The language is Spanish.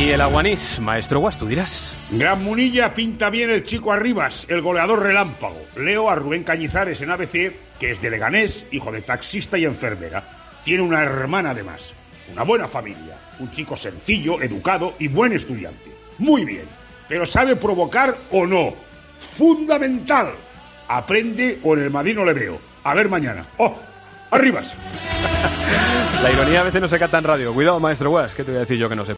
Y el aguanís, maestro Guas, tú dirás. Gran Munilla pinta bien el chico Arribas, el goleador relámpago. Leo a Rubén Cañizares en ABC, que es de Leganés, hijo de taxista y enfermera. Tiene una hermana además. Una buena familia. Un chico sencillo, educado y buen estudiante. Muy bien. Pero sabe provocar o no. Fundamental. Aprende o en el Madrid no le veo. A ver mañana. ¡Oh! ¡Arribas! La ironía a veces no se cata en radio. Cuidado, maestro Guas, que te voy a decir yo que no sé.